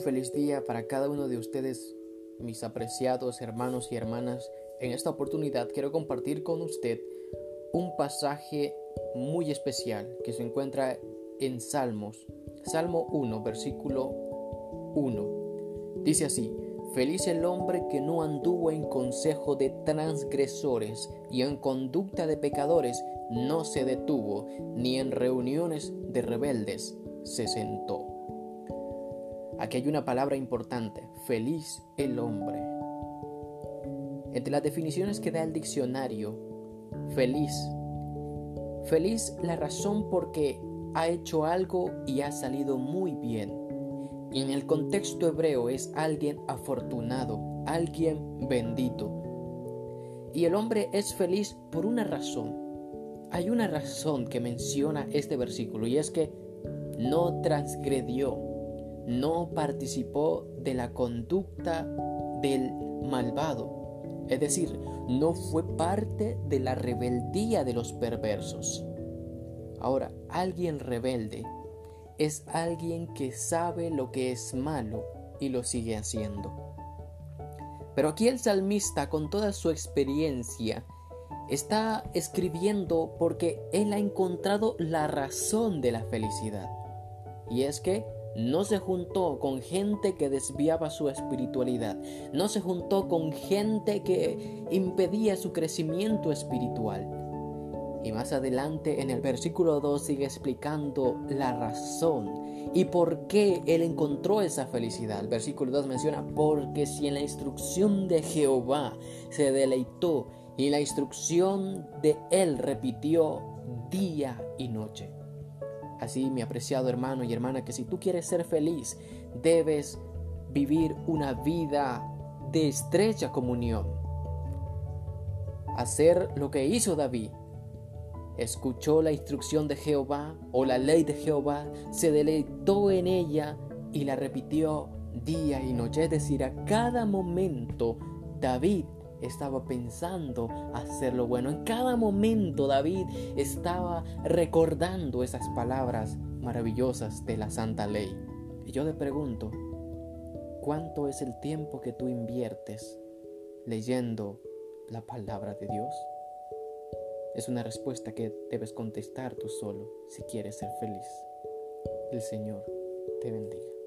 feliz día para cada uno de ustedes, mis apreciados hermanos y hermanas. En esta oportunidad quiero compartir con usted un pasaje muy especial que se encuentra en Salmos, Salmo 1, versículo 1. Dice así, Feliz el hombre que no anduvo en consejo de transgresores y en conducta de pecadores no se detuvo, ni en reuniones de rebeldes se sentó. Aquí hay una palabra importante, feliz el hombre. Entre las definiciones que da el diccionario, feliz. Feliz la razón porque ha hecho algo y ha salido muy bien. En el contexto hebreo es alguien afortunado, alguien bendito. Y el hombre es feliz por una razón. Hay una razón que menciona este versículo y es que no transgredió no participó de la conducta del malvado, es decir, no fue parte de la rebeldía de los perversos. Ahora, alguien rebelde es alguien que sabe lo que es malo y lo sigue haciendo. Pero aquí el salmista, con toda su experiencia, está escribiendo porque él ha encontrado la razón de la felicidad. Y es que no se juntó con gente que desviaba su espiritualidad. No se juntó con gente que impedía su crecimiento espiritual. Y más adelante en el versículo 2 sigue explicando la razón y por qué él encontró esa felicidad. El versículo 2 menciona, porque si en la instrucción de Jehová se deleitó y la instrucción de él repitió día y noche. Así, mi apreciado hermano y hermana, que si tú quieres ser feliz, debes vivir una vida de estrecha comunión. Hacer lo que hizo David. Escuchó la instrucción de Jehová o la ley de Jehová, se deleitó en ella y la repitió día y noche. Es decir, a cada momento David estaba pensando hacer lo bueno. En cada momento David estaba recordando esas palabras maravillosas de la santa ley. Y yo le pregunto, ¿cuánto es el tiempo que tú inviertes leyendo la palabra de Dios? Es una respuesta que debes contestar tú solo si quieres ser feliz. El Señor te bendiga.